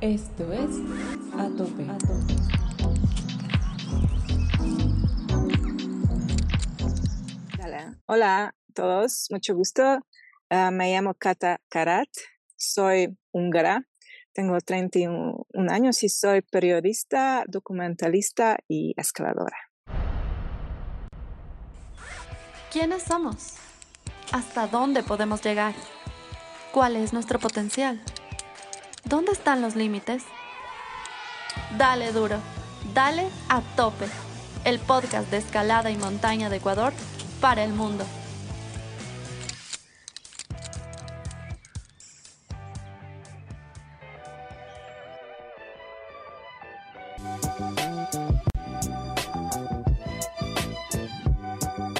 Esto es A Tope. Hola a todos, mucho gusto. Ah, me llamo Kata Karat, soy húngara, tengo 31 años y soy periodista, documentalista y escaladora. ¿Quiénes somos? ¿Hasta dónde podemos llegar? ¿Cuál es nuestro potencial? ¿Dónde están los límites? Dale duro, dale a tope. El podcast de escalada y montaña de Ecuador para el mundo.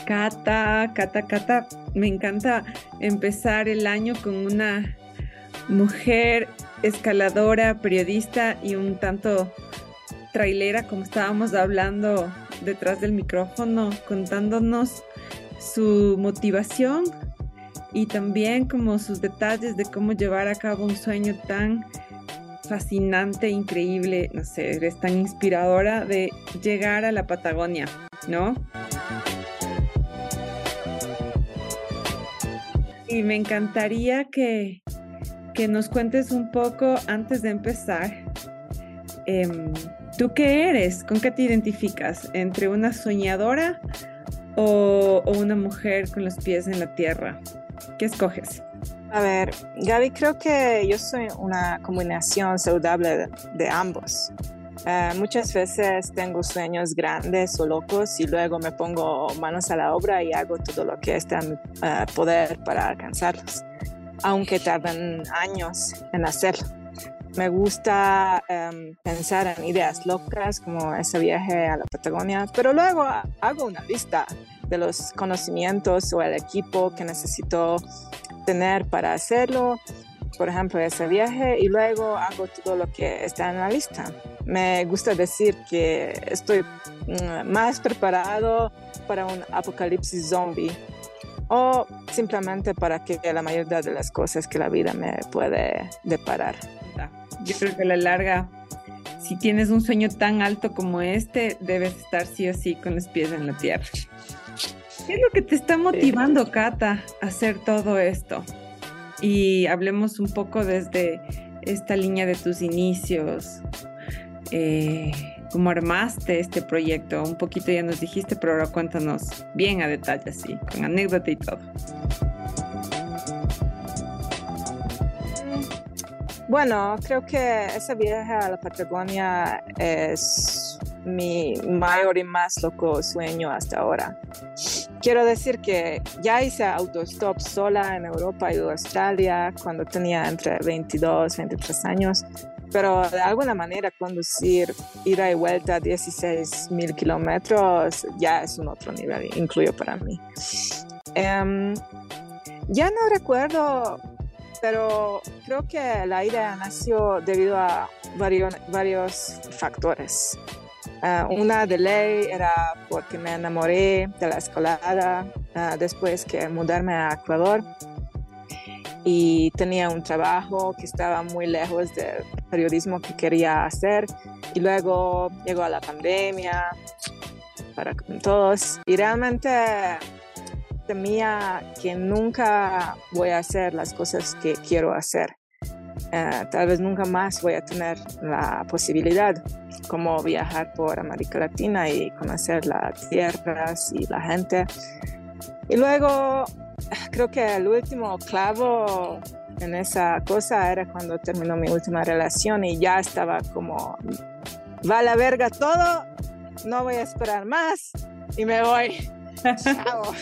Cata, Cata, Cata, me encanta empezar el año con una mujer escaladora, periodista y un tanto trailera, como estábamos hablando detrás del micrófono, contándonos su motivación y también como sus detalles de cómo llevar a cabo un sueño tan fascinante, increíble, no sé, eres tan inspiradora de llegar a la Patagonia, ¿no? Y me encantaría que, que nos cuentes un poco antes de empezar. Em, ¿Tú qué eres? ¿Con qué te identificas? ¿Entre una soñadora o, una mujer con los pies en la tierra? ¿Qué escoges? A ver, Gaby, creo que yo soy una combinación saludable de, ambos. Eh, muchas veces tengo sueños grandes o locos y luego me pongo manos a la obra y hago todo lo que está en mi eh, poder para alcanzarlos, aunque tarden años en hacerlo. Me gusta em, pensar en ideas locas como ese viaje a la Patagonia, pero luego hago una lista de los conocimientos o el equipo que necesito tener para hacerlo, por ejemplo, ese viaje, y luego hago todo lo que está en la lista. Me gusta decir que estoy mm, más preparado para un apocalipsis zombie o simplemente para que la mayoría de las cosas que la vida me puede deparar. Yo creo que a la larga, si tienes un sueño tan alto como este, debes estar sí o sí con los pies en la tierra. ¿Qué es lo que te está motivando, Cata, a hacer todo esto? Y hablemos un poco desde esta línea de tus inicios. Eh, ¿Cómo armaste este proyecto? Un poquito ya nos dijiste, pero ahora cuéntanos bien a detalle, sí, con anécdota y todo. Bueno, creo que ese viaje a la Patagonia es mi mayor y más loco sueño hasta ahora. Quiero decir que ya hice autostop sola en Europa y Australia cuando tenía entre 22 y 23 años, pero de alguna manera conducir ida y vuelta 16 mil kilómetros ya es un otro nivel, incluyo para mí. Em, ya no recuerdo pero creo que la idea nació debido a varios, varios factores. Uh, una de ley era porque me enamoré de la escalada uh, después que mudarme a Ecuador y tenía un trabajo que estaba muy lejos del periodismo que quería hacer y luego llegó la pandemia para todos y realmente temía que nunca voy a hacer las cosas que quiero hacer. Eh, tal vez nunca más voy a tener la posibilidad como viajar por América Latina y conocer las tierras y la gente. Y luego creo que el último clavo en esa cosa era cuando terminó mi última relación y ya estaba como, va a la verga todo, no voy a esperar más y me voy. Chao.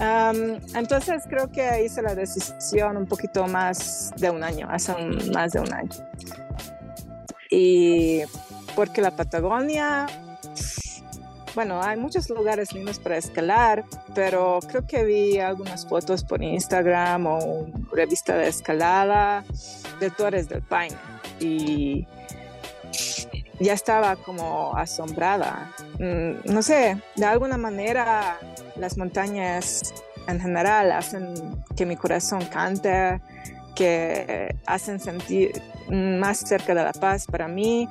entonces creo que hice la decisión un poquito más de un año, hace más de un año. Y porque la Patagonia, bueno, hay muchos lugares lindos para escalar, pero creo que vi algunas fotos por Instagram o revista de escalada de Torres del Paine. Y ya estaba como asombrada. Mm, no sé, de alguna manera las montañas en general hacen que mi corazón cante que hacen sentir más cerca de La Paz para mí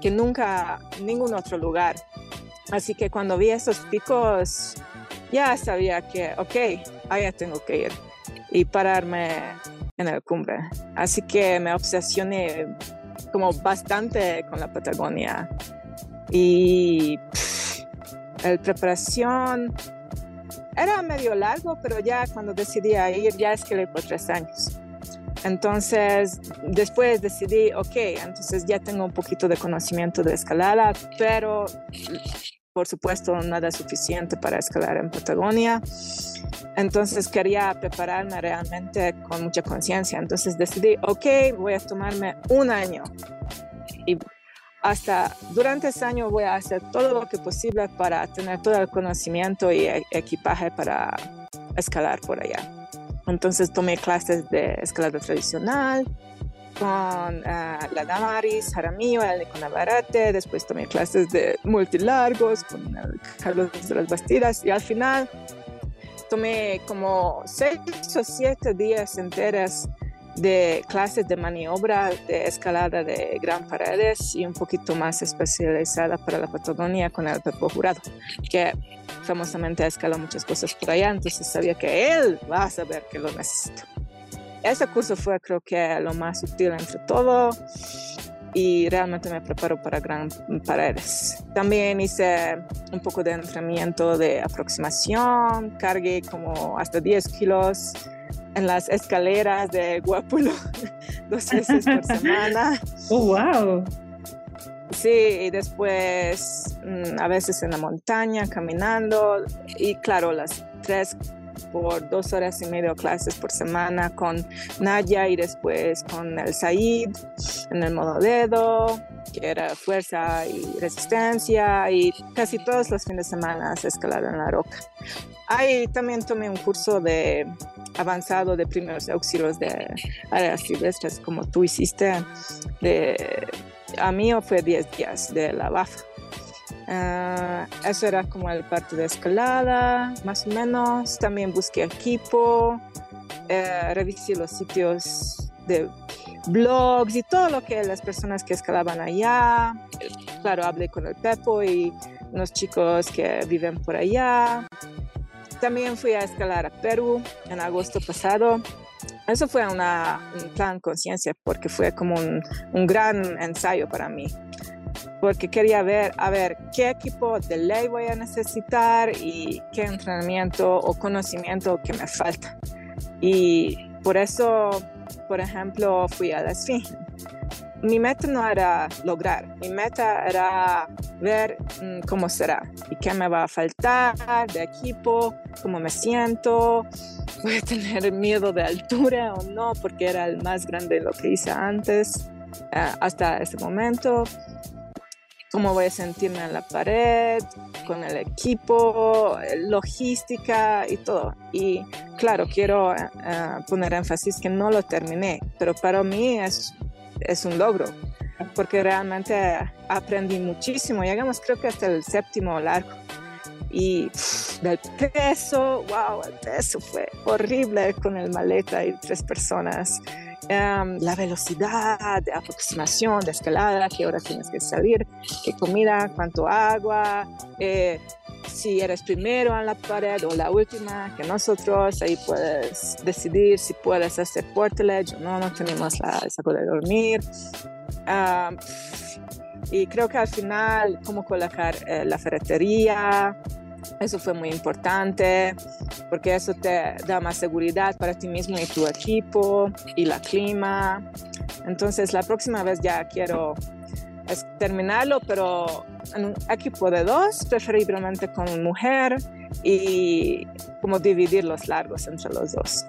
que nunca ningún otro lugar. Así que cuando vi esos picos, ya sabía que, ok, allá tengo que ir y pararme en el cumbre. Así que me obsesioné como bastante con la Patagonia. Y la preparación era medio largo, pero ya cuando decidí ir, ya escalé por tres años. Entonces, después decidí, ok, entonces ya tengo un poquito de conocimiento de escalada, pero por supuesto nada suficiente para escalar en Patagonia. Entonces quería prepararme realmente con mucha conciencia. Entonces decidí, ok, voy a tomarme un año. Y hasta durante ese año voy a hacer todo lo que posible para tener todo el conocimiento y e-, equipaje para escalar por allá. Entonces tomé clases de escalada tradicional con eh, la Damaris Jaramillo, el con Navarrete, después tomé clases de multilargos con Carlos de las Bastidas y al final tomé como seis o siete días enteras de clases de maniobra de escalada de gran paredes y un poquito más especializada para la Patagonia con el Pepo Jurado, que famosamente escala muchas cosas por allá, entonces sabía que él va a saber que lo necesito. Ese curso fue creo que lo más útil entre todo y realmente me preparo para gran paredes. También hice un poco de entrenamiento de aproximación, cargué como hasta 10 kilos en las escaleras de Guapulo dos veces por semana. ¡Oh, wow! Sí, y después mm, a veces en la montaña caminando y claro, las tres por dos horas y medio clases por semana con Naya y después con el Said en el modo dedo, que era fuerza y resistencia y casi todos los fines de semana escalar en la roca. Ahí también tomé un curso de avanzado de primeros auxilios de áreas silvestres como tú hiciste. De, a mí fue 10 días de la BAFA. Ah, eso era como el parte de escalada, más o menos. También busqué equipo, eh, revisé los sitios de blogs y todo lo que las personas que escalaban allá. Claro, hablé con el Pepo y unos chicos que viven por allá. También fui a escalar a Perú en agosto pasado. Eso fue una, un plan conciencia porque fue como un, un gran ensayo para mí porque quería ver, a ver, qué equipo de ley voy a necesitar y qué entrenamiento o conocimiento que me falta. Y por eso, por ejemplo, fui a la Esfinge. Mi meta no era lograr, mi meta era ver mm, cómo será y qué me va a faltar de equipo, cómo me siento, voy a tener miedo de altura o no, porque era el más grande de lo que hice antes, eh, hasta ese momento cómo voy a sentirme en la pared, con el equipo, logística y todo. Y claro, quiero eh, poner énfasis que no lo terminé, pero para mí es, es un logro, porque realmente aprendí muchísimo. Llegamos creo que hasta el séptimo largo. Y del peso, wow, el peso fue horrible con el maleta y tres personas. Em, la velocidad de aproximación, de escalada, qué hora tienes que salir, qué comida, cuánto agua, eh, si eres primero en la pared o la última que nosotros, ahí puedes decidir si puedes hacer portage o no, no tenemos la saco de dormir. Y creo que al final, cómo colocar eh, la ferretería, eso fue muy importante porque eso te da más seguridad para ti mismo y tu equipo y la clima. Entonces la próxima vez ya quiero terminarlo, pero en un equipo de dos, preferiblemente con mujer y como dividir los largos entre los dos.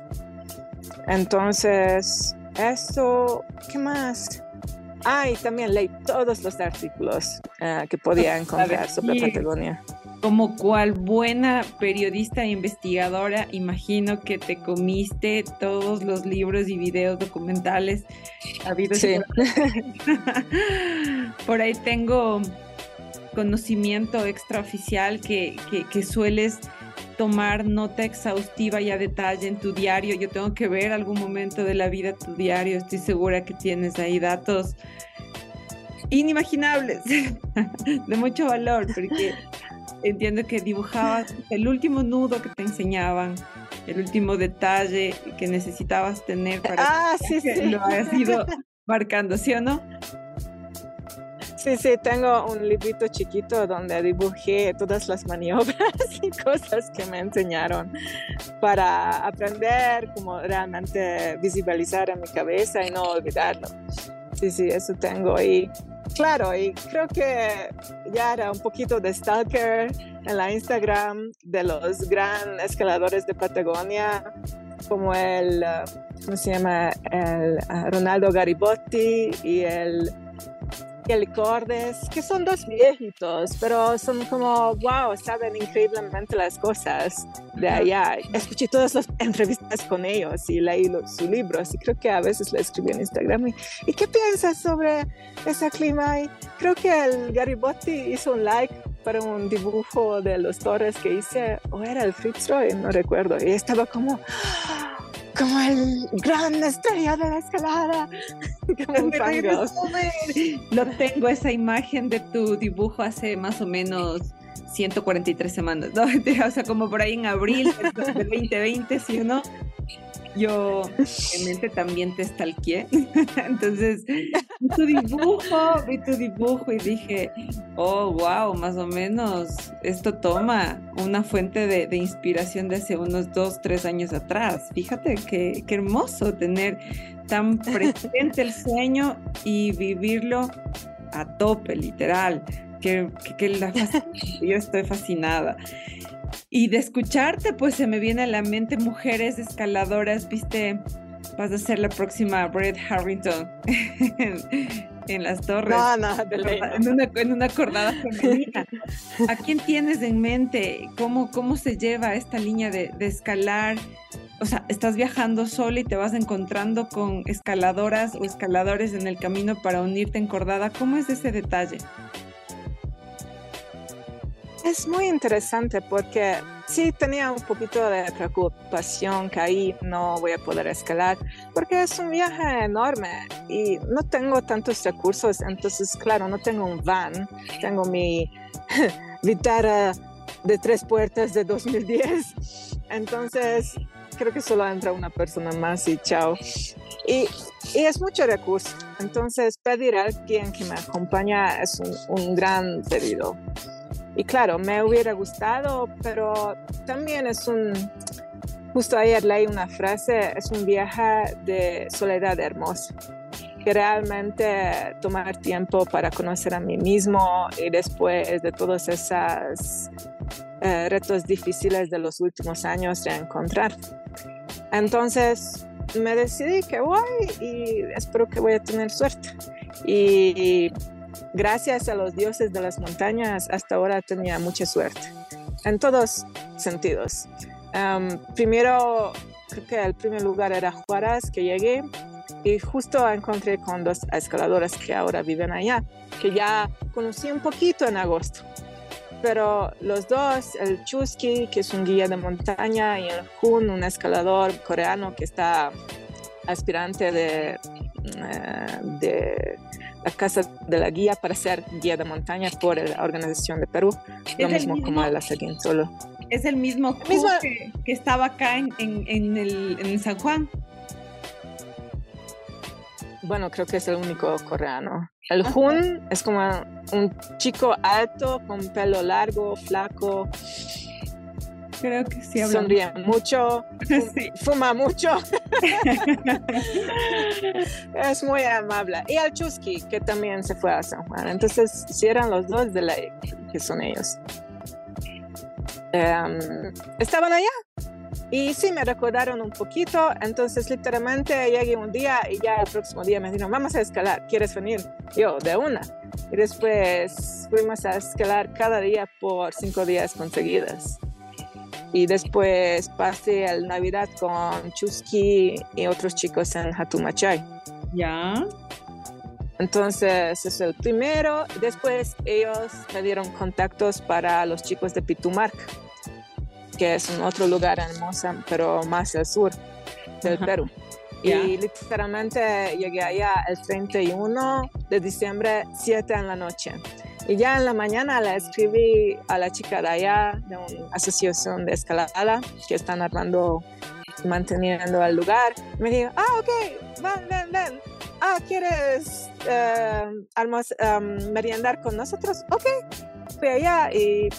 Entonces, eso, ¿qué más? Ah, y también leí todos los artículos eh, que podía encontrar sobre Patagonia como cual buena periodista e investigadora, imagino que te comiste todos los libros y videos documentales habidos. por ahí tengo conocimiento extraoficial que, que, que sueles tomar nota exhaustiva y a detalle en tu diario. Yo tengo que ver algún momento de la vida tu diario. Estoy segura que tienes ahí datos inimaginables, de mucho valor, porque entiendo que dibujabas el último nudo que te enseñaban, el último detalle que necesitabas tener para ah, que sí, lo hayas ido marcando, ¿sí o no? Sí, sí, tengo un librito chiquito donde dibujé todas las maniobras y cosas que me enseñaron para aprender cómo realmente visualizar en mi cabeza y no olvidarlo. Sí, sí, eso tengo. Y claro, y creo que ya era un poquito de stalker en la Instagram de los gran escaladores de Patagonia, como el, ¿cómo se llama? El Ronaldo Garibotti y el Cordes, que son dos viejitos, pero son como, wow, saben increíblemente las cosas de allá. Escuché todas las entrevistas con ellos y leí los, sus libros y creo que a veces le escribí en Instagram. Y, qué piensas sobre ese clima? Y creo que el Garibotti hizo un like para un dibujo de los torres que hice, o era el Fitzroy, no recuerdo, y estaba como como el gran estrella de la escalada. Lo tengo esa imagen de tu dibujo hace más o menos 143 semanas, ¿no? O sea, como por ahí en abril del 2020, ¿sí o no? yo obviamente también te stalkeé. Entonces, vi tu dibujo, vi tu dibujo y dije, oh, wow, más o menos esto toma una fuente de, inspiración de hace unos dos, tres años atrás. Fíjate qué, qué hermoso tener tan presente el sueño y vivirlo a tope, literal. Que, que, la yo estoy fascinada. Y de escucharte, pues se me viene a la mente mujeres escaladoras, viste, vas a ser la próxima Brett Harrington en, las torres. No, no, en, una, en una acordada femenina. ¿A quién tienes en mente? ¿Cómo, cómo se lleva esta línea de, de escalar? O sea, estás viajando sola y te vas encontrando con escaladoras o escaladores en el camino para unirte en cordada. ¿Cómo es ese detalle? Es muy interesante porque sí tenía un poquito de preocupación que ahí no voy a poder escalar porque es un viaje enorme y no tengo tantos recursos, entonces claro, no tengo un van, tengo mi Vitara de tres puertas de 2010, entonces creo que solo entra una persona más y chao. Y, y es mucho recurso, entonces pedir a alguien que me acompaña es un, un gran pedido. Y claro, me hubiera gustado, pero también es un, justo ayer leí una frase, es un viaje de soledad hermosa, que realmente tomar tiempo para conocer a mí mismo y después de todos esos eh, retos difíciles de los últimos años reencontrar. Entonces me decidí que voy y espero que voy a tener suerte. Y gracias a los dioses de las montañas, hasta ahora tenía mucha suerte, en todos sentidos. primero, creo que el primer lugar era Juárez, que llegué, y justo encontré con dos escaladoras que ahora viven allá, que ya conocí un poquito en agosto. Pero los dos, el Chusky, que es un guía de montaña, y el Hun, un escalador coreano que está aspirante de, eh, de la Casa de la Guía para ser guía de montaña por la Organización de Perú, lo mismo, como la Seguín Solo. Es el mismo, mismo que, que, estaba acá en, en, el, en San Juan. Bueno, creo que es el único coreano. El Hun es como un chico alto, con pelo largo, flaco, Creo que sí. Sonríe mucho, fuma mucho. es muy amable. Y al Chusky, que también se fue a San Juan. Entonces, si eran los dos de la que son ellos. Em, estaban allá. Y sí, me recordaron un poquito. Entonces, literalmente llegué un día y ya el próximo día me dijeron, vamos a escalar, ¿quieres venir? Yo, de una. Y después fuimos a escalar cada día por cinco días conseguidas y después pasé el Navidad con Chusky y otros chicos en Hatumachay. Ya. Entonces es el primero. Después ellos me dieron contactos para los chicos de Pitumark, que es un otro lugar hermoso, pero más al sur del Perú. Y literalmente llegué allá el 31 de diciembre, 7 en la noche. Y ya en la mañana le escribí a la chica de allá, de una asociación de escalada, que están armando, manteniendo el lugar. Me dijo, ah, ok, ven, ven, ven. Ah, ¿quieres eh, um, meriendar con nosotros? Ok, fui allá y,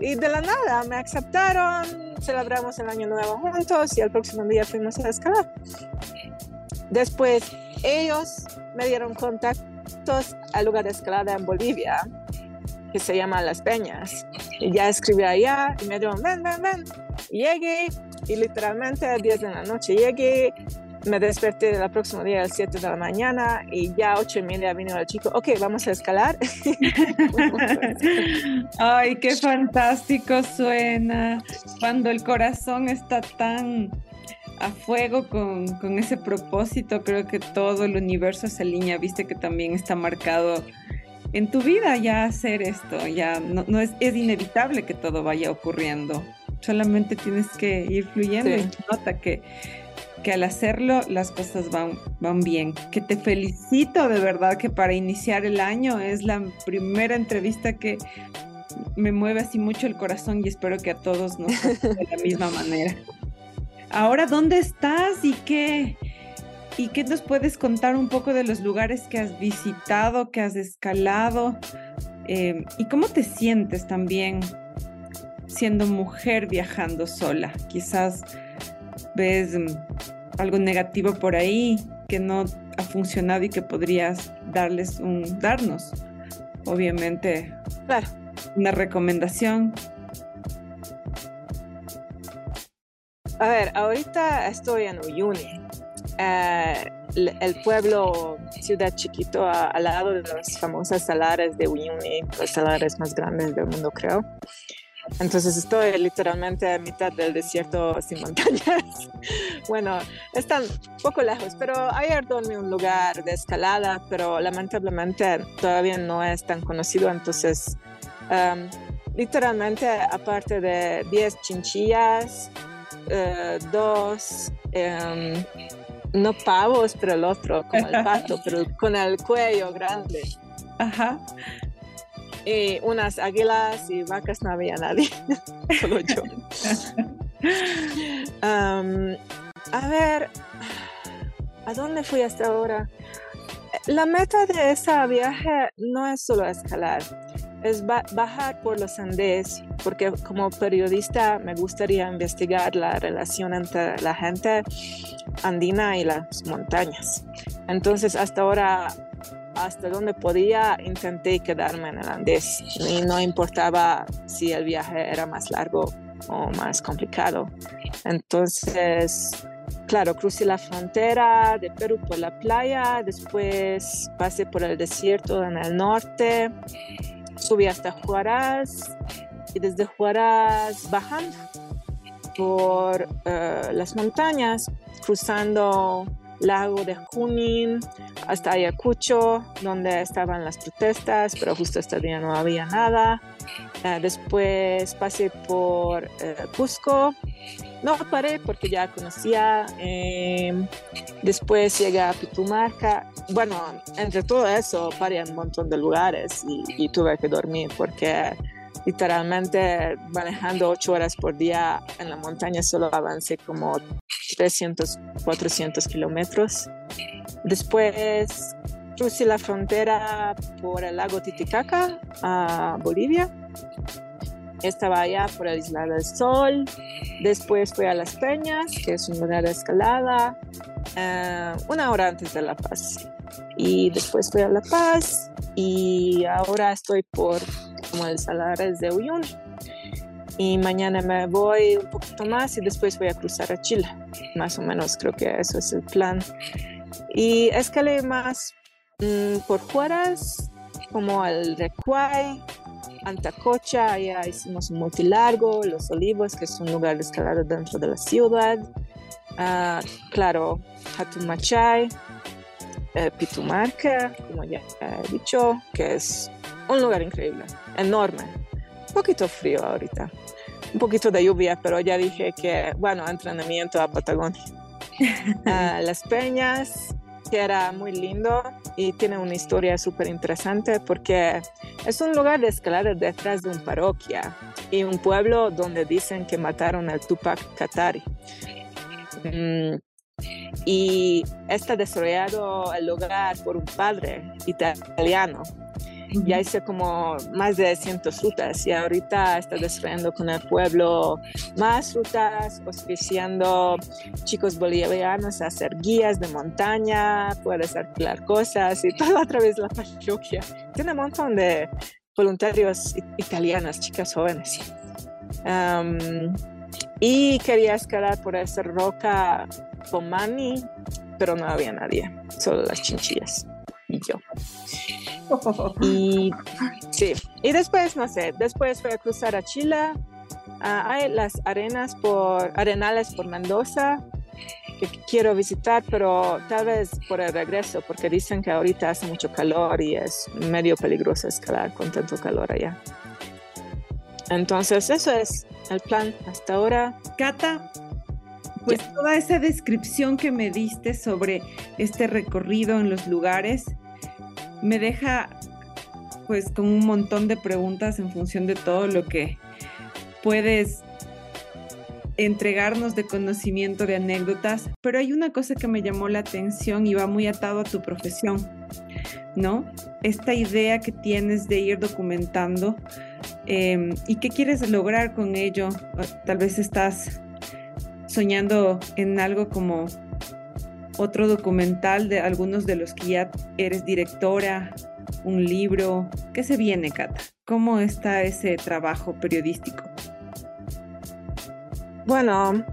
y de la nada me aceptaron, celebramos el año nuevo juntos y el próximo día fuimos a escalar. Después ellos me dieron contactos al lugar de escalada en Bolivia que se llama Las Peñas. Y ya escribí allá y me dijeron, ven, ven, ven. llegué y literalmente a 10 de la noche llegué, me desperté el próximo día a las 7 de la mañana y ya a 8 y media vino el chico, ok, vamos a escalar. Ay, qué fantástico suena cuando el corazón está tan a fuego con, con, ese propósito, creo que todo el universo se alinea, viste que también está marcado en tu vida ya hacer esto, ya no, no es, es, inevitable que todo vaya ocurriendo, solamente tienes que ir fluyendo y nota que que al hacerlo las cosas van, van bien. Que te felicito de verdad que para iniciar el año es la primera entrevista que me mueve así mucho el corazón y espero que a todos nos de la misma manera. Ahora, ¿dónde estás y qué, y qué nos puedes contar un poco de los lugares que has visitado, que has escalado em, y cómo te sientes también siendo mujer viajando sola? Quizás ves algo negativo por ahí que no ha funcionado y que podrías darles un darnos. Obviamente, claro. una recomendación. A ver, ahorita estoy en Uyuni, eh, el pueblo, ciudad chiquito al lado de las famosas salares de Uyuni, los salares más grandes del mundo, creo. Entonces estoy literalmente a mitad del desierto sin montañas. bueno, están poco lejos, pero ayer dormí en un lugar de escalada, pero lamentablemente todavía no es tan conocido. Entonces, um, literalmente, aparte de 10 chinchillas, uh, dos, um, no pavos, pero el otro, como el pato, pero con el cuello grande. Ajá y unas águilas y vacas no había nadie, solo yo. a ver, ¿a dónde fui hasta ahora? La meta de ese viaje no es solo escalar, es bajar por los Andes, porque como periodista me gustaría investigar la relación entre la gente andina y las montañas. Entonces, hasta ahora hasta donde podía intenté quedarme en el Andés y no importaba si el viaje era más largo o más complicado. Entonces, claro, crucé la frontera de Perú por la playa, después pasé por el desierto en el norte, subí hasta Juárez y desde Juárez bajando por eh, las montañas, cruzando lago de Junín hasta Ayacucho, donde estaban las protestas, pero justo este día no había nada. Eh, después pasé por eh, Cusco, no paré porque ya conocía. Em, después llegué a Pitumarca. Bueno, entre todo eso paré en un montón de lugares y tuve que dormir porque literalmente manejando ocho horas por día en la montaña solo avancé como 300, 400 kilómetros. Después crucé la frontera por el lago Titicaca a Bolivia. Estaba allá por la Isla del Sol. Después fui a Las Peñas, que es un lugar de escalada, eh, una hora antes de La Paz. Y después fui a La Paz y ahora estoy por como el Salares de Uyuni. Y mañana me voy un poquito más y después voy a cruzar a Chile. Más o menos creo que eso es el plan. Y escalé más mm, por Juárez, como al Recuay, Antacocha, allá hicimos un multilargo, Los Olivos, que es un lugar de escalada dentro de la ciudad. Uh, claro, Hatumachay, eh, Pitumarca, como ya he dicho, que es un lugar increíble, enorme, un poquito frío ahorita, un poquito de lluvia, pero ya dije que, bueno, entrenamiento a Patagonia. Las Peñas, que era muy lindo y tiene una historia súper interesante porque es un lugar de escalar detrás de una parroquia y un pueblo donde dicen que mataron al Tupac Katari. Mm, y está desarrollado el lugar por un padre italiano ya hice como más de 100 rutas y ahorita está desarrollando con el pueblo más rutas, auspiciando chicos bolivianos a hacer guías de montaña, puedes alquilar cosas y todo a través de la parroquia. Tiene un montón de voluntarios italianos, chicas jóvenes. y quería escalar por esa roca Pomani, pero no había nadie, solo las chinchillas y yo. Y sí, y después, no sé, después fui a cruzar a Chile. Hay las arenas por, arenales por Mendoza que quiero visitar, pero tal vez por el regreso, porque dicen que ahorita hace mucho calor y es medio peligroso escalar con tanto calor allá. Entonces, eso es el plan hasta ahora. Cata, pues toda esa descripción que me diste sobre este recorrido en los lugares, me deja pues con un montón de preguntas en función de todo lo que puedes entregarnos de conocimiento, de anécdotas, pero hay una cosa que me llamó la atención y va muy atado a tu profesión, ¿no? Esta idea que tienes de ir documentando em, y qué quieres lograr con ello. Tal vez estás soñando en algo como otro documental de algunos de los que ya eres directora, un libro. ¿Qué se viene, Cata? ¿Cómo está ese trabajo periodístico? Bueno,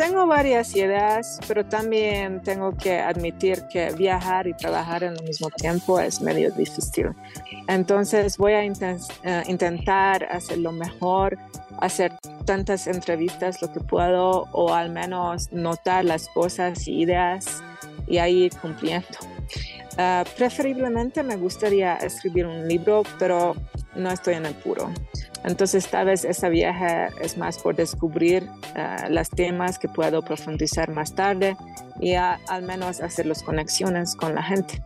tengo varias ideas, pero también tengo que admitir que viajar y trabajar en el mismo tiempo es medio difícil. Entonces voy a eh, intentar hacer lo mejor, hacer tantas entrevistas lo que puedo o al menos notar las cosas y ideas y ahí cumpliendo. Ah, preferiblemente me gustaría escribir un libro, pero no estoy en el puro. Entonces tal vez ese viaje es más por descubrir uh, los temas que puedo profundizar más tarde y al menos hacer las conexiones con la gente.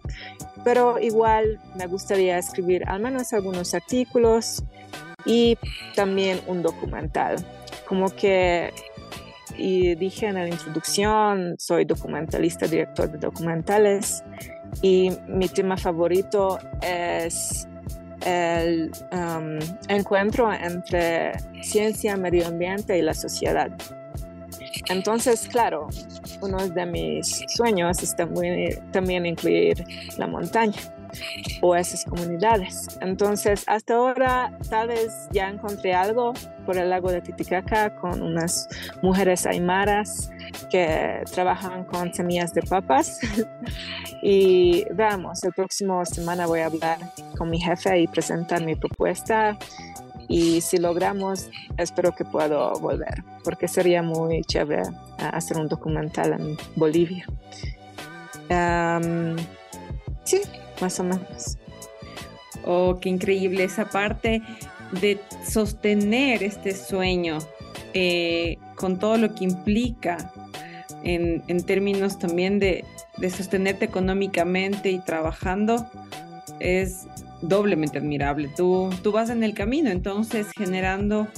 Pero igual me gustaría escribir al menos algunos artículos y también un documental. Como que y dije en la introducción, soy documentalista, director de documentales y mi tema favorito es el um, encuentro entre ciencia, medio ambiente y la sociedad. Entonces, claro, uno de mis sueños es también incluir la montaña o esas comunidades. Entonces, hasta ahora tal vez ya encontré algo por el lago de Titicaca con unas mujeres aymaras que trabajan con semillas de papas. y veamos, el próximo semana voy a hablar con mi jefe y presentar mi propuesta. Y si logramos, espero que pueda volver, porque sería muy chévere hacer un documental en Bolivia. sí, más o menos. Oh, qué increíble esa parte de sostener este sueño eh, con todo lo que implica en, términos también de, sostenerte económicamente y trabajando es doblemente admirable. Tú, tú vas en el camino, entonces generando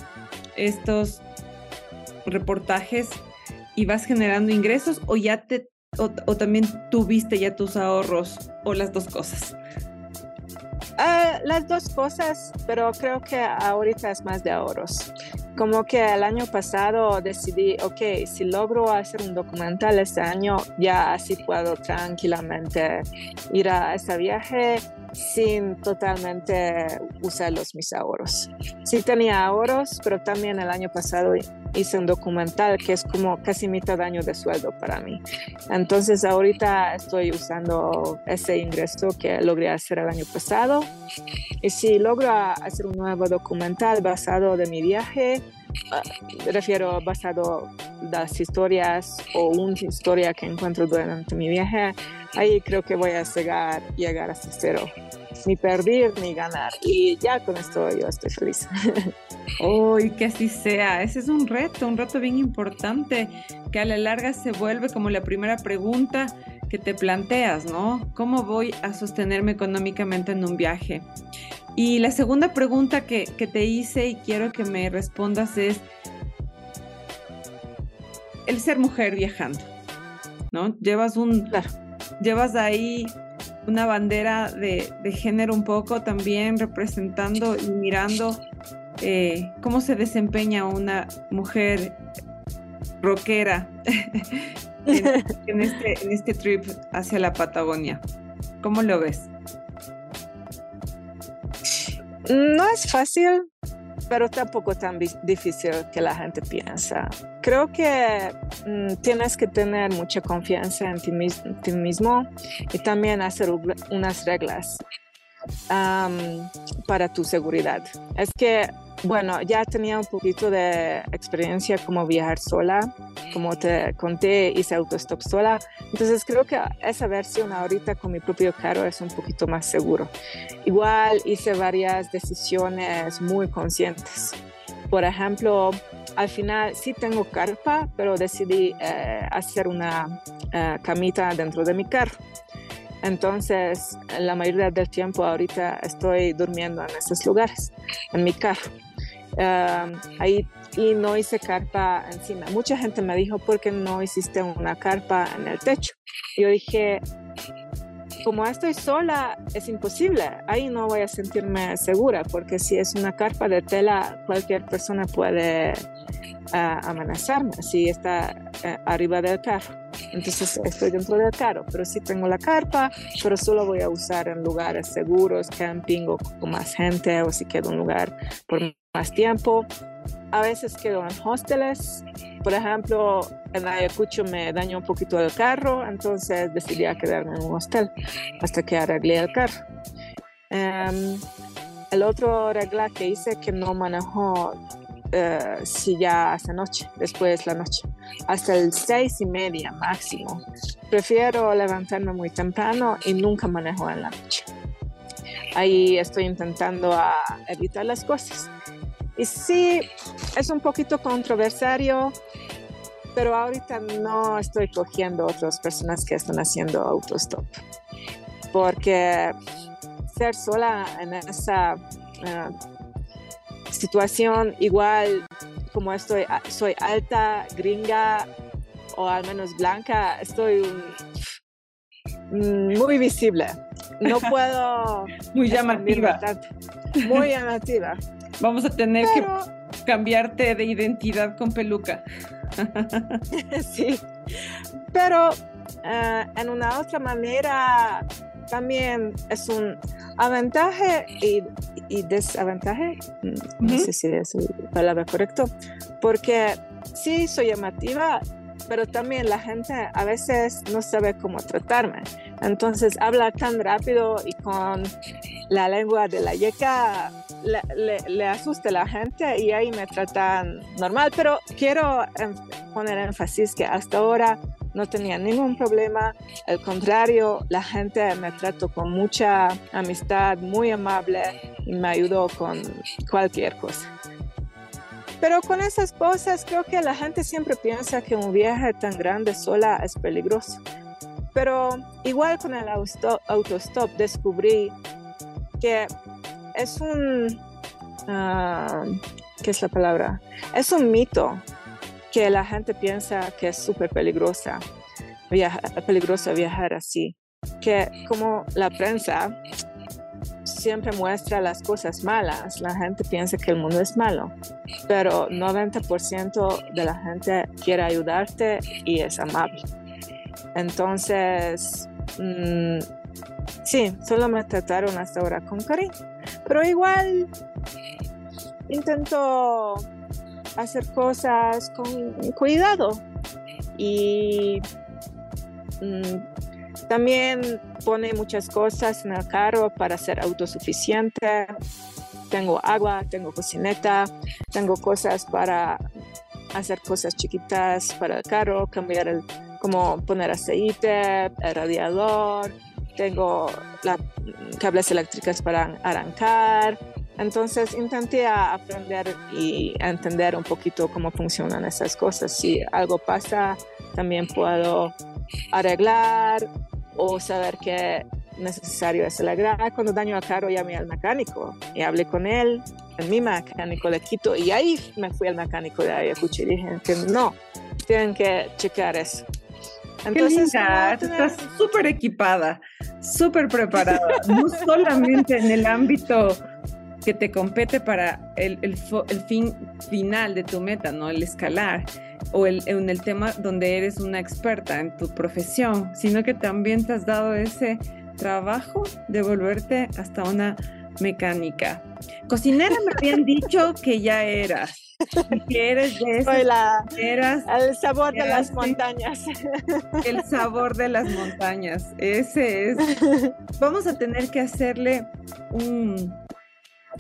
estos reportajes y vas generando ingresos o ya te o, también tuviste ya tus ahorros o las dos cosas? Ah, las dos cosas, pero creo que ahorita es más de ahorros. Como que el año pasado decidí, ok, si logro hacer un documental este año, ya así puedo tranquilamente ir a ese viaje sin totalmente usar los mis ahorros. Sí tenía ahorros, pero también el año pasado hice un documental que es como casi mitad año de sueldo para mí. Entonces ahorita estoy usando ese ingreso que logré hacer el año pasado. Y si logro hacer un nuevo documental basado de mi viaje, ah, refiero basado las historias o una historia que encuentro durante mi viaje, ahí creo que voy a llegar, llegar hasta cero. ni perder ni ganar. Y ya con esto yo estoy feliz. Uy, que así sea. Ese es un reto, un reto bien importante que a la larga se vuelve como la primera pregunta que te planteas, ¿no? ¿Cómo voy a sostenerme económicamente en un viaje? Y la segunda pregunta que, que te hice y quiero que me respondas es el ser mujer viajando, ¿no? Llevas un, llevas ahí una bandera de, de, género un poco también representando y mirando eh, cómo se desempeña una mujer rockera en, este, en este trip hacia la Patagonia. ¿Cómo lo ves? No es fácil, pero tampoco tan difícil que la gente piensa. Creo que mm, tienes que tener mucha confianza en ti, mismo y también hacer unas reglas para tu seguridad. Es que bueno, ya tenía un poquito de experiencia como viajar sola, como te conté, hice autostop sola. Entonces creo que esa versión ahorita con mi propio carro es un poquito más seguro. Igual hice varias decisiones muy conscientes. Por ejemplo, al final sí tengo carpa, pero decidí eh, hacer una eh, camita dentro de mi carro. Entonces, la mayoría del tiempo ahorita estoy durmiendo en esos lugares, en mi carro ahí y no hice carpa encima. Mucha gente me dijo, ¿por qué no hiciste una carpa en el techo? Yo dije, como estoy sola, es imposible. Ahí no voy a sentirme segura, porque si es una carpa de tela, cualquier persona puede uh, amenazarme si está eh, arriba del carro. Entonces estoy dentro del carro, pero sí tengo la carpa, pero solo voy a usar en lugares seguros, camping o con más gente, o si quedo un lugar por más tiempo. A veces quedo en hosteles. Por ejemplo, en Ayacucho me dañó un poquito el carro, entonces decidí quedarme en un hostel hasta que arreglé el carro. Um, el otro regla que hice que no manejo uh, si ya hace noche, después de la noche, hasta el seis y media máximo. Prefiero levantarme muy temprano y nunca manejo en la noche. Ahí estoy intentando a evitar las cosas. Y sí, es un poquito controversiario, pero ahorita no estoy cogiendo otras personas que están haciendo autostop. Porque ser sola en esa eh, situación, igual como estoy, soy alta, gringa o al menos blanca, estoy muy visible. No puedo. muy llamativa. Muy llamativa. Vamos a tener que cambiarte de identidad con peluca. sí, pero eh, en una otra manera también es un aventaje y, y desaventaje, no sé si es la palabra correcta, porque sí soy llamativa, pero también la gente a veces no sabe cómo tratarme. Entonces habla tan rápido y con la lengua de la yeca le, asusta a la gente y ahí me tratan normal, pero quiero poner énfasis que hasta ahora no tenía ningún problema, al contrario, la gente me trató con mucha amistad, muy amable y me ayudó con cualquier cosa. Pero con esas cosas creo que la gente siempre piensa que un viaje tan grande sola es peligroso. Pero igual con el autostop descubrí que es un, ah, ¿qué es la palabra? Es un mito que la gente piensa que es súper peligrosa, peligroso viajar así. Que como la prensa siempre muestra las cosas malas, la gente piensa que el mundo es malo, pero 90% de la gente quiere ayudarte y es amable. Entonces, mm, sí, solo me trataron hasta ahora con cariño. Pero igual intento hacer cosas con cuidado y mm, también pone muchas cosas en el carro para ser autosuficiente. Tengo agua, tengo cocineta, tengo cosas para hacer cosas chiquitas para el carro, cambiar el, como poner aceite, el radiador, tengo las cables eléctricas para arrancar. Entonces intenté aprender y entender un poquito cómo funcionan esas cosas. Si algo pasa, también puedo arreglar o saber que necesario es arreglar. Cuando daño al carro llamé al mecánico y hablé con él, en mi mecánico le quito y ahí me fui al mecánico de Ayacucho y dije que no, tienen que checar eso. Entonces, estás súper equipada, súper preparada, no solamente en el ámbito que te compete para el, el, el, fin final de tu meta, ¿no? El escalar o el, en el tema donde eres una experta en tu profesión, sino que también te has dado ese trabajo de volverte hasta una mecánica. Cocinera me habían dicho que ya eras. Que eres de esas eras, el sabor de las montañas. El sabor de las montañas. Ese es. Vamos a tener que hacerle un,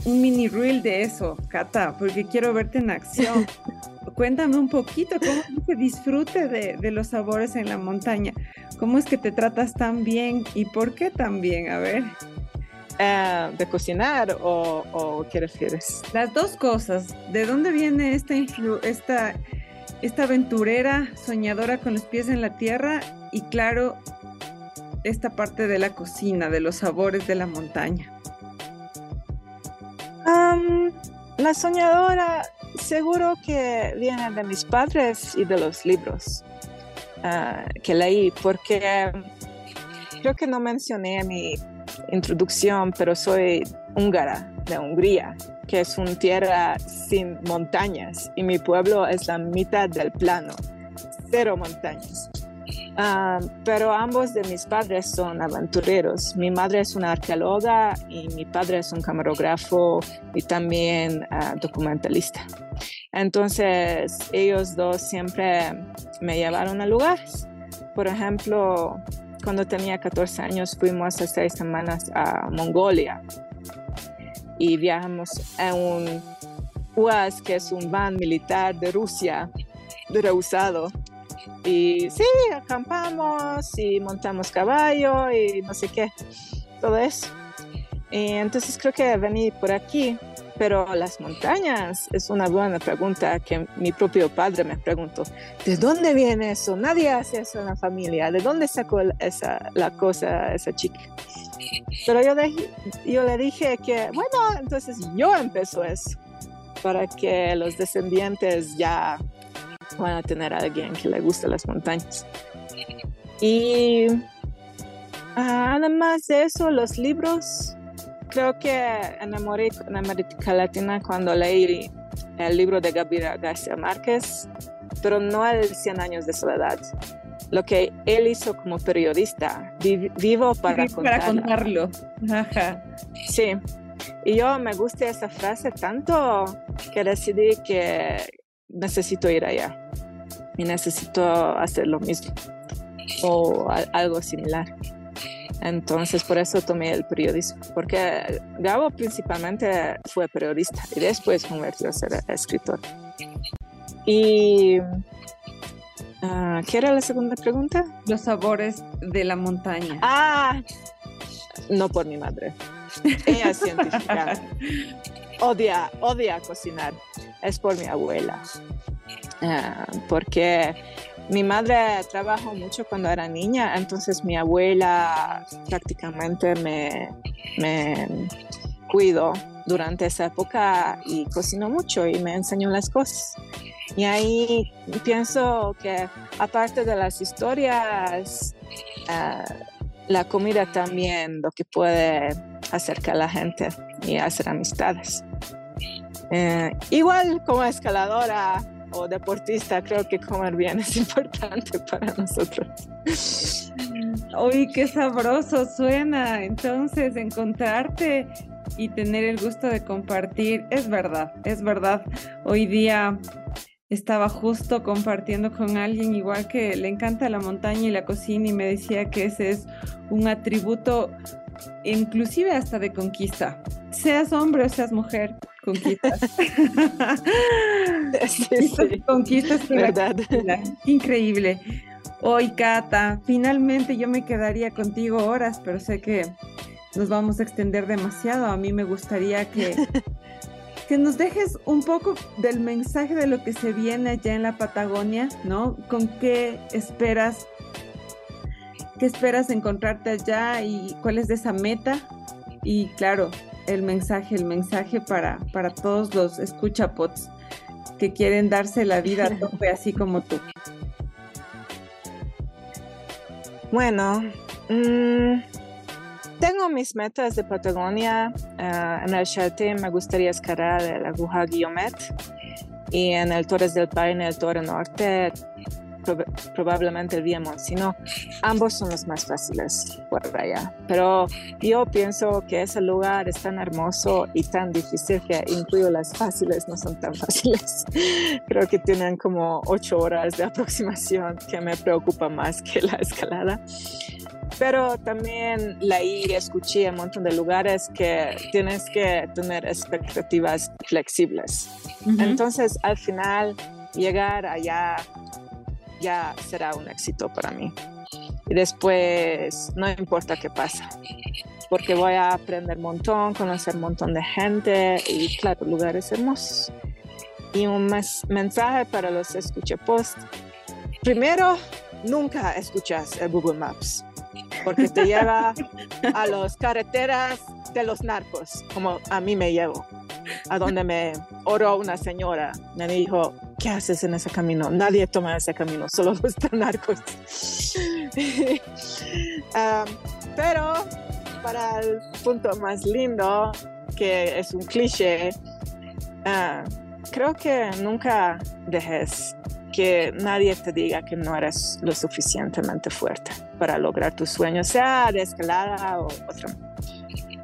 un mini reel de eso, Cata, porque quiero verte en acción. Cuéntame un poquito cómo que disfrute de, de, los sabores en la montaña. ¿Cómo es que te tratas tan bien y por qué tan bien? A ver. Uh, ¿De cocinar o, o, qué refieres? Las dos cosas. ¿De dónde viene esta, esta, esta aventurera soñadora con los pies en la tierra? Y claro, esta parte de la cocina, de los sabores de la montaña. La soñadora seguro que viene de mis padres y de los libros uh, que leí, porque creo que no mencioné mi introducción, pero soy húngara de Hungría, que es una tierra sin montañas y mi pueblo es la mitad del plano, cero montañas. Uh, pero ambos de mis padres son aventureros. Mi madre es una arqueóloga y mi padre es un camarógrafo y también uh, documentalista. Entonces ellos dos siempre me llevaron a lugares. Por ejemplo, cuando tenía 14 años fuimos a seis semanas a Mongolia y viajamos en un UAS, que es un van militar de Rusia, reusado y sí, acampamos y montamos caballo y no sé qué, todo eso. Y entonces creo que vení por aquí, pero las montañas es una buena pregunta que mi propio padre me preguntó. ¿De dónde viene eso? Nadie hace eso en la familia. ¿De dónde sacó esa, la cosa esa chica? Pero yo, yo le dije que, bueno, entonces yo empezó eso para que los descendientes ya van a tener a alguien que le guste las montañas. Y ah, además de eso, los libros, creo que enamoré en América Latina cuando leí el libro de Gabriel García Márquez, pero no el 100 años de soledad. Lo que él hizo como periodista, vivo para, para contarlo. Sí, y yo me gusta esa frase tanto que decidí que necesito ir allá y necesito hacer lo mismo o algo similar. Entonces, por eso tomé el periodismo, porque Gabo principalmente fue periodista y después convirtió a ser escritor. Y, uh, ¿qué era la segunda pregunta? Los sabores de la montaña. Ah, no por mi madre. Ella es científica. odia, odia cocinar. Es por mi abuela. Ah, porque mi madre trabajó mucho cuando era niña, entonces mi abuela prácticamente me, me cuidó durante esa época y cocinó mucho y me enseñó las cosas. Y ahí pienso que aparte de las historias, ah, la comida también lo que puede acercar a la gente y hacer amistades. Eh, igual como escaladora, o deportista, creo que comer bien es importante para nosotros. Uy, qué sabroso suena. Entonces, encontrarte y tener el gusto de compartir, es verdad, es verdad. Hoy día estaba justo compartiendo con alguien igual que le encanta la montaña y la cocina y me decía que ese es un atributo inclusive hasta de conquista, seas hombre o seas mujer, conquistas. sí, sí. Conquistas, verdad. Increíble. Hoy, Cata, finalmente yo me quedaría contigo horas, pero sé que nos vamos a extender demasiado. A mí me gustaría que, que nos dejes un poco del mensaje de lo que se viene allá en la Patagonia, ¿no? ¿Con qué esperas? ¿Qué esperas encontrarte allá y cuál es de esa meta? Y claro, el mensaje, el mensaje para, para todos los escuchapots que quieren darse la vida a tope así como tú. Bueno, mm, tengo mis metas de Patagonia. Ah, en el Chalté me gustaría escalar el aguja Guillomet y en el Torres del Paine, el Torre Norte, probablemente el Vía Monsino. Ambos son los más fáciles por allá. Pero yo pienso que ese lugar es tan hermoso y tan difícil que incluyo las fáciles no son tan fáciles. Creo que tienen como ocho horas de aproximación que me preocupa más que la escalada pero también leí y escuché un montón de lugares que tienes que tener expectativas flexibles. Entonces, al final, llegar allá ya será un éxito para mí. Y después no importa qué pasa, porque voy a aprender un montón, conocer un montón de gente y claro, lugares hermosos. Y un mensaje para los post. Primero, nunca escuchas el Google Maps, porque te lleva a las carreteras de los narcos, como a mí me llevo, a donde me oró una señora, me dijo, ¿qué haces en ese camino? Nadie toma ese camino, solo los narcos. pero para el punto más lindo, que es un cliché, ah, creo que nunca dejes que nadie te diga que no eres lo suficientemente fuerte para lograr tu sueño, sea de escalada o otro.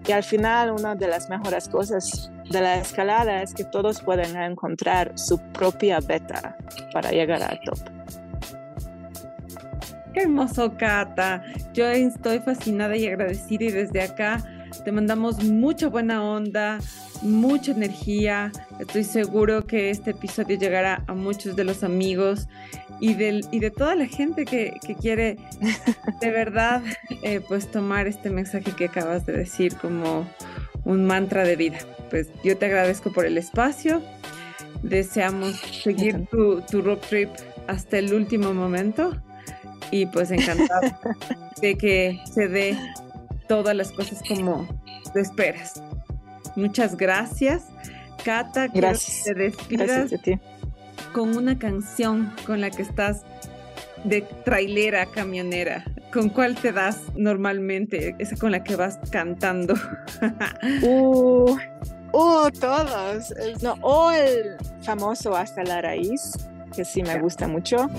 Y al final, una de las mejores cosas de la escalada es que todos pueden encontrar su propia beta para llegar al top. Qué hermoso, Cata. Yo estoy fascinada y agradecida y desde acá te mandamos mucha buena onda, mucha energía. Estoy seguro que este episodio llegará a muchos de los amigos y, del, y de toda la gente que, quiere de verdad eh, pues tomar este mensaje que acabas de decir como un mantra de vida. Pues yo te agradezco por el espacio. Deseamos seguir tu, tu road trip hasta el último momento y pues encantado de que se dé todas las cosas como te esperas. Muchas gracias. Cata, gracias. que te despidas con una canción con la que estás de trailera camionera. ¿Con cuál te das normalmente? Esa con la que vas cantando. uh, uh, todos. No, o el famoso Hasta la Raíz, que sí me gusta mucho.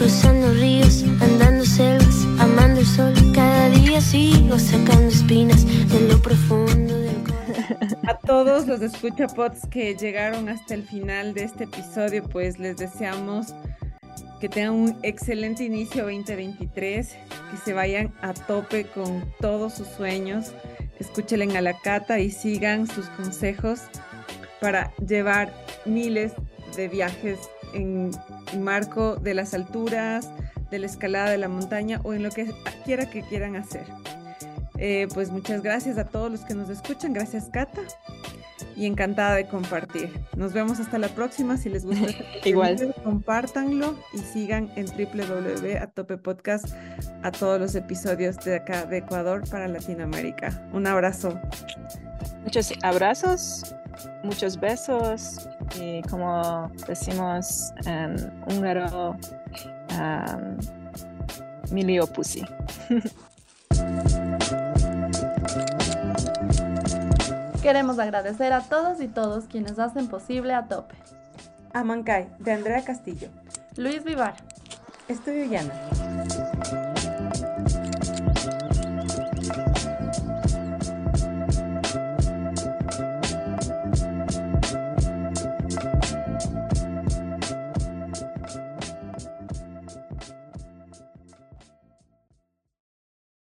Cruzando ríos, andando selvas, amando el sol. Cada día sigo sacando espinas de lo profundo del corazón. A todos los escuchapots que llegaron hasta el final de este episodio, pues les deseamos que tengan un excelente inicio 2023, que se vayan a tope con todos sus sueños, escúchenle a la cata y sigan sus consejos para llevar miles de viajes en marco de las alturas, de la escalada de la montaña o en lo que quiera que quieran hacer. Eh, pues muchas gracias a todos los que nos escuchan, gracias Cata y encantada de compartir. Nos vemos hasta la próxima. Si les gusta este Igual. compártanlo y sigan en www.atope podcast a todos los episodios de acá de Ecuador para Latinoamérica. Un abrazo. Muchos abrazos, muchos besos y como decimos en húngaro, um, milio pussy. Queremos agradecer a todos y todos quienes hacen posible a tope. Amancay, de Andrea Castillo. Luis Vivar. Estudio Llana.